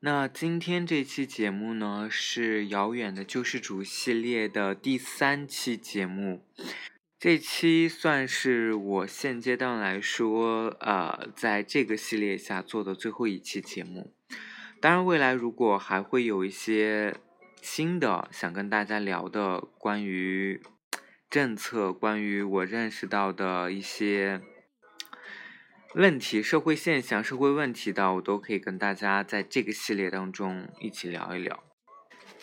那今天这期节目呢，是《遥远的救世主》系列的第三期节目。这期算是我现阶段来说，呃，在这个系列下做的最后一期节目。当然，未来如果还会有一些新的想跟大家聊的关于政策，关于我认识到的一些。问题、社会现象、社会问题的，我都可以跟大家在这个系列当中一起聊一聊。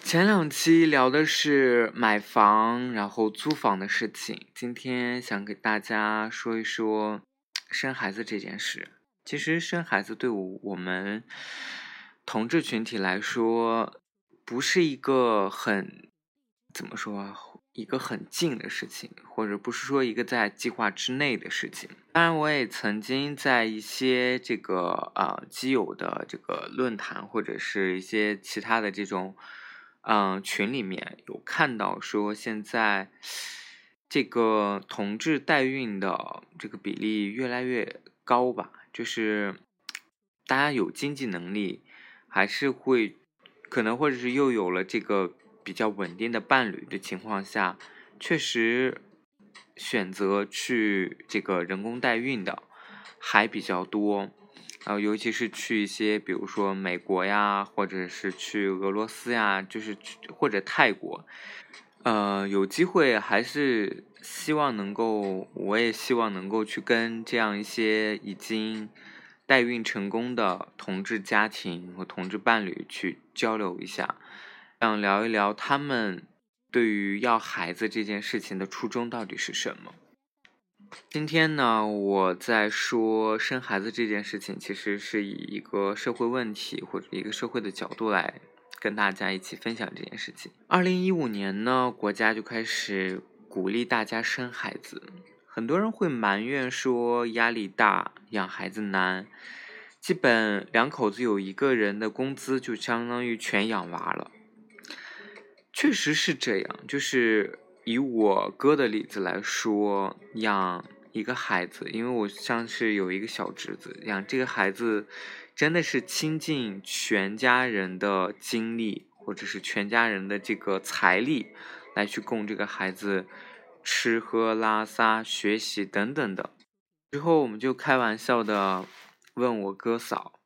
前两期聊的是买房然后租房的事情，今天想给大家说一说生孩子这件事。其实生孩子对我们同志群体来说，不是一个很怎么说。一个很近的事情，或者不是说一个在计划之内的事情。当然，我也曾经在一些这个呃基友的这个论坛，或者是一些其他的这种嗯群里面有看到说，现在这个同志代孕的这个比例越来越高吧，就是大家有经济能力，还是会可能或者是又有了这个。比较稳定的伴侣的情况下，确实选择去这个人工代孕的还比较多，然后尤其是去一些比如说美国呀，或者是去俄罗斯呀，就是去或者泰国，呃，有机会还是希望能够，我也希望能够去跟这样一些已经代孕成功的同志家庭和同志伴侣去交流一下。想聊一聊他们对于要孩子这件事情的初衷到底是什么？今天呢，我在说生孩子这件事情，其实是以一个社会问题或者一个社会的角度来跟大家一起分享这件事情。二零一五年呢，国家就开始鼓励大家生孩子，很多人会埋怨说压力大，养孩子难，基本两口子有一个人的工资就相当于全养娃了。确实是这样，就是以我哥的例子来说，养一个孩子，因为我像是有一个小侄子，养这个孩子真的是倾尽全家人的精力，或者是全家人的这个财力来去供这个孩子吃喝拉撒、学习等等的。之后我们就开玩笑的问我哥嫂，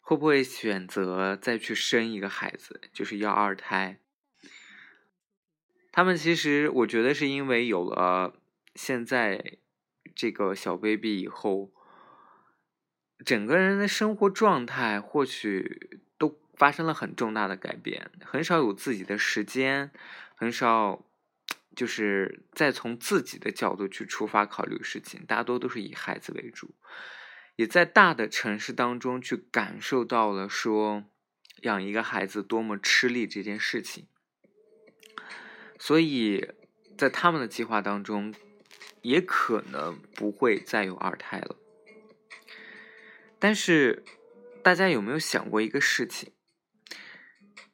会不会选择再去生一个孩子，就是要二胎。他们其实，我觉得是因为有了现在这个小 baby 以后，整个人的生活状态或许都发生了很重大的改变，很少有自己的时间，很少就是再从自己的角度去出发考虑事情，大多都是以孩子为主，也在大的城市当中去感受到了说养一个孩子多么吃力这件事情。所以，在他们的计划当中，也可能不会再有二胎了。但是，大家有没有想过一个事情？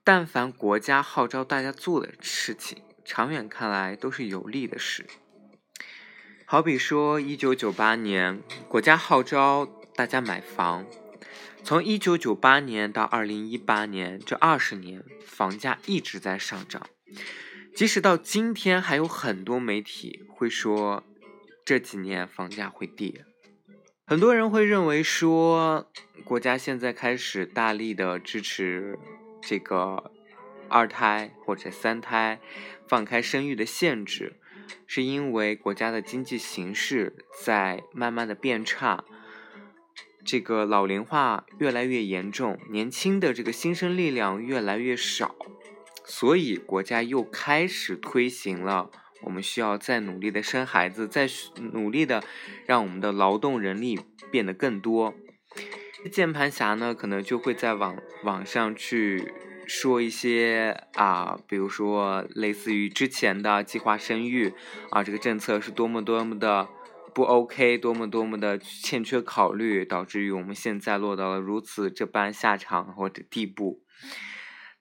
但凡国家号召大家做的事情，长远看来都是有利的事。好比说，一九九八年，国家号召大家买房，从一九九八年到二零一八年这二十年，房价一直在上涨。即使到今天，还有很多媒体会说这几年房价会跌。很多人会认为说，国家现在开始大力的支持这个二胎或者三胎，放开生育的限制，是因为国家的经济形势在慢慢的变差，这个老龄化越来越严重，年轻的这个新生力量越来越少。所以，国家又开始推行了，我们需要再努力的生孩子，再努力的让我们的劳动人力变得更多。键盘侠呢，可能就会在网网上去说一些啊，比如说类似于之前的计划生育啊，这个政策是多么多么的不 OK，多么多么的欠缺考虑，导致于我们现在落到了如此这般下场或者地步。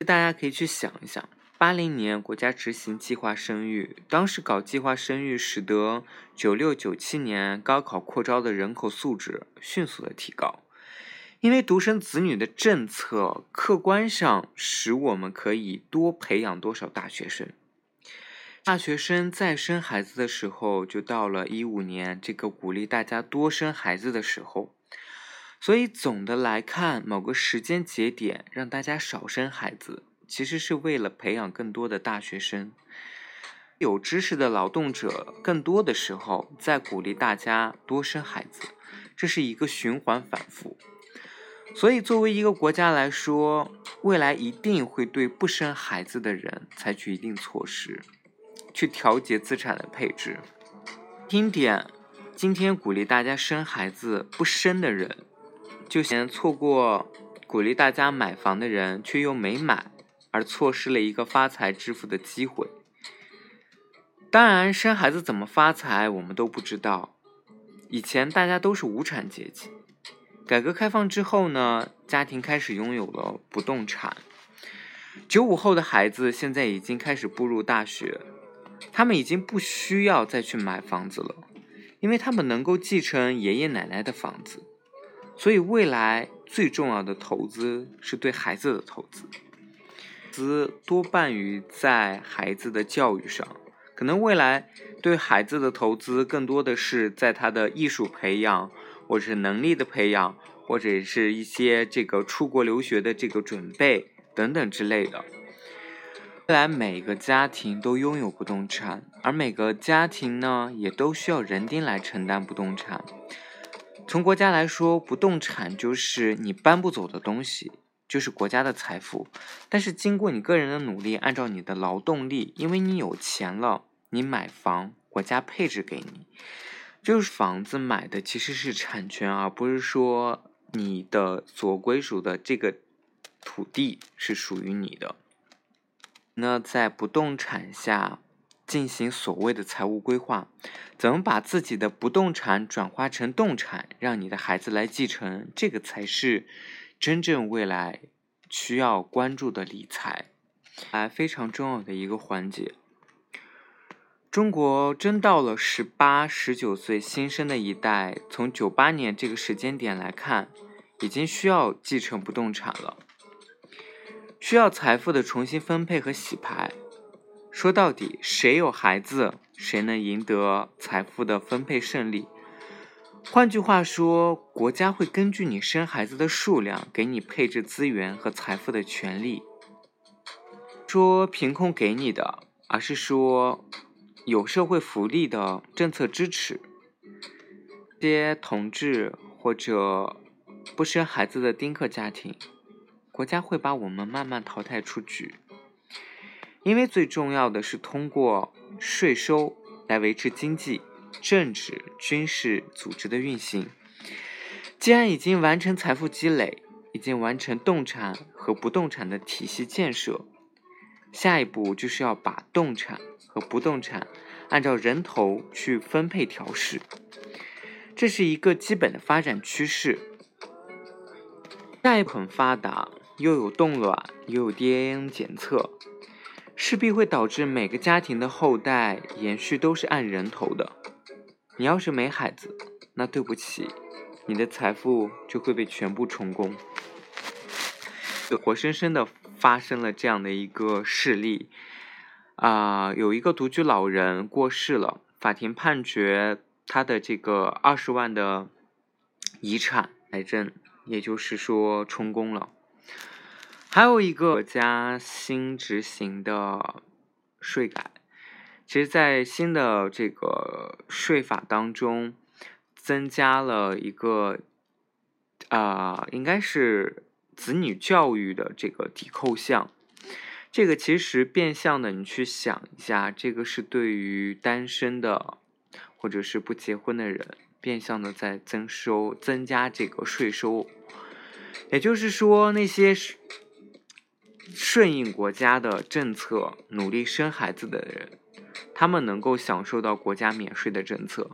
大家可以去想一想，八零年国家执行计划生育，当时搞计划生育，使得九六九七年高考扩招的人口素质迅速的提高。因为独生子女的政策，客观上使我们可以多培养多少大学生。大学生在生孩子的时候，就到了一五年这个鼓励大家多生孩子的时候。所以总的来看，某个时间节点让大家少生孩子，其实是为了培养更多的大学生。有知识的劳动者更多的时候在鼓励大家多生孩子，这是一个循环反复。所以，作为一个国家来说，未来一定会对不生孩子的人采取一定措施，去调节资产的配置。听点，今天鼓励大家生孩子不生的人，就嫌错过鼓励大家买房的人却又没买，而错失了一个发财致富的机会。当然，生孩子怎么发财，我们都不知道。以前大家都是无产阶级。改革开放之后呢，家庭开始拥有了不动产。九五后的孩子现在已经开始步入大学，他们已经不需要再去买房子了，因为他们能够继承爷爷奶奶的房子。所以未来最重要的投资是对孩子的投资，资多半于在孩子的教育上。可能未来对孩子的投资更多的是在他的艺术培养。或者是能力的培养，或者是一些这个出国留学的这个准备等等之类的。未来每个家庭都拥有不动产，而每个家庭呢，也都需要人丁来承担不动产。从国家来说，不动产就是你搬不走的东西，就是国家的财富。但是经过你个人的努力，按照你的劳动力，因为你有钱了，你买房，国家配置给你。就是房子买的其实是产权，而不是说你的所归属的这个土地是属于你的。那在不动产下进行所谓的财务规划，怎么把自己的不动产转化成动产，让你的孩子来继承，这个才是真正未来需要关注的理财，啊，非常重要的一个环节。中国真到了十八、十九岁新生的一代，从九八年这个时间点来看，已经需要继承不动产了，需要财富的重新分配和洗牌。说到底，谁有孩子，谁能赢得财富的分配胜利。换句话说，国家会根据你生孩子的数量，给你配置资源和财富的权利。说凭空给你的，而是说。有社会福利的政策支持，些同志或者不生孩子的丁克家庭，国家会把我们慢慢淘汰出局。因为最重要的是通过税收来维持经济、政治、军事组织的运行。既然已经完成财富积累，已经完成动产和不动产的体系建设。下一步就是要把动产和不动产按照人头去分配调试，这是一个基本的发展趋势。下一步很发达，又有冻卵，又有 DNA 检测，势必会导致每个家庭的后代延续都是按人头的。你要是没孩子，那对不起，你的财富就会被全部充公，活生生的。发生了这样的一个事例，啊，有一个独居老人过世了，法庭判决他的这个二十万的遗产财政，也就是说充公了。还有一个国家新执行的税改，其实，在新的这个税法当中，增加了一个，啊，应该是。子女教育的这个抵扣项，这个其实变相的，你去想一下，这个是对于单身的或者是不结婚的人，变相的在增收、增加这个税收。也就是说，那些顺应国家的政策、努力生孩子的人，他们能够享受到国家免税的政策，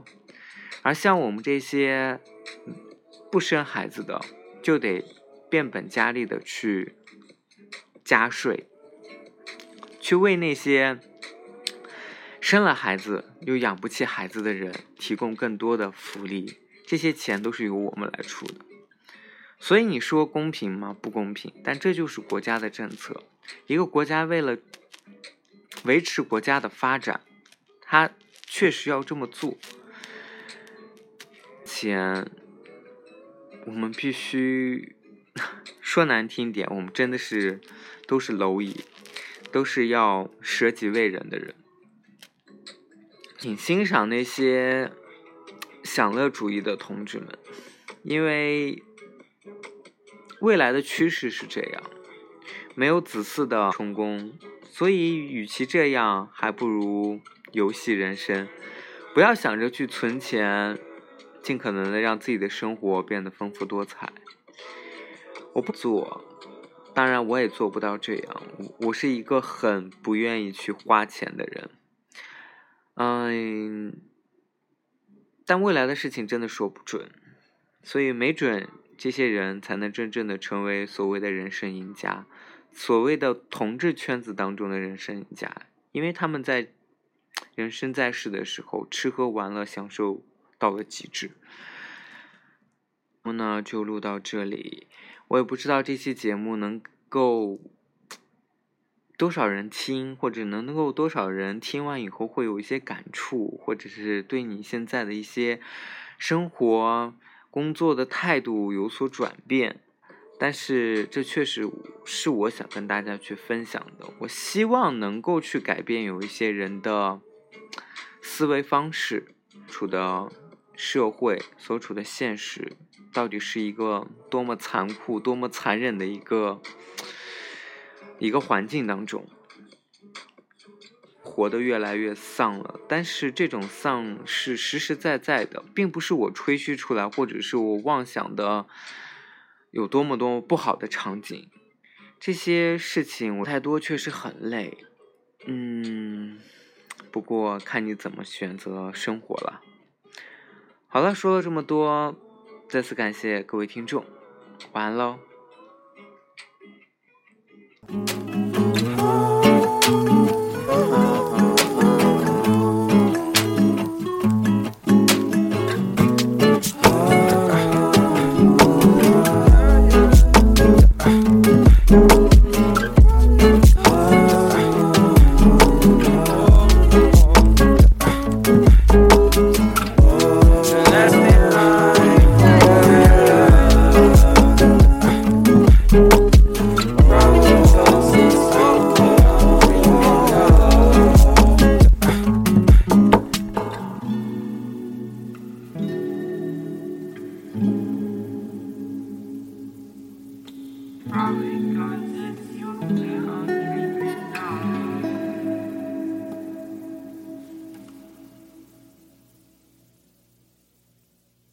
而像我们这些不生孩子的，就得变本加厉的去加税，去为那些生了孩子又养不起孩子的人提供更多的福利，这些钱都是由我们来出的。所以你说公平吗？不公平，但这就是国家的政策。一个国家为了维持国家的发展，它确实要这么做。钱，我们必须 说难听点，我们真的是都是蝼蚁，都是要舍己为人的人。请欣赏那些享乐主义的同志们，因为。未来的趋势是这样，没有子嗣的成功，所以与其这样，还不如游戏人生。不要想着去存钱，尽可能的让自己的生活变得丰富多彩。我不做，当然我也做不到这样。我是一个很不愿意去花钱的人。嗯，但未来的事情真的说不准，所以没准。这些人才能真正的成为所谓的人生赢家，所谓的同志圈子当中的人生赢家，因为他们在人生在世的时候吃喝玩乐享受到了极致。我呢就录到这里，我也不知道这期节目能够多少人听，或者能能够多少人听完以后会有一些感触，或者是对你现在的一些生活。工作的态度有所转变，但是这确实是我想跟大家去分享的。我希望能够去改变有一些人的思维方式，处的社会所处的现实到底是一个多么残酷、多么残忍的一个一个环境当中。活得越来越丧了，但是这种丧是实实在在的，并不是我吹嘘出来，或者是我妄想的有多么多么不好的场景。这些事情我太多确实很累，嗯，不过看你怎么选择生活了。好了，说了这么多，再次感谢各位听众，晚安喽。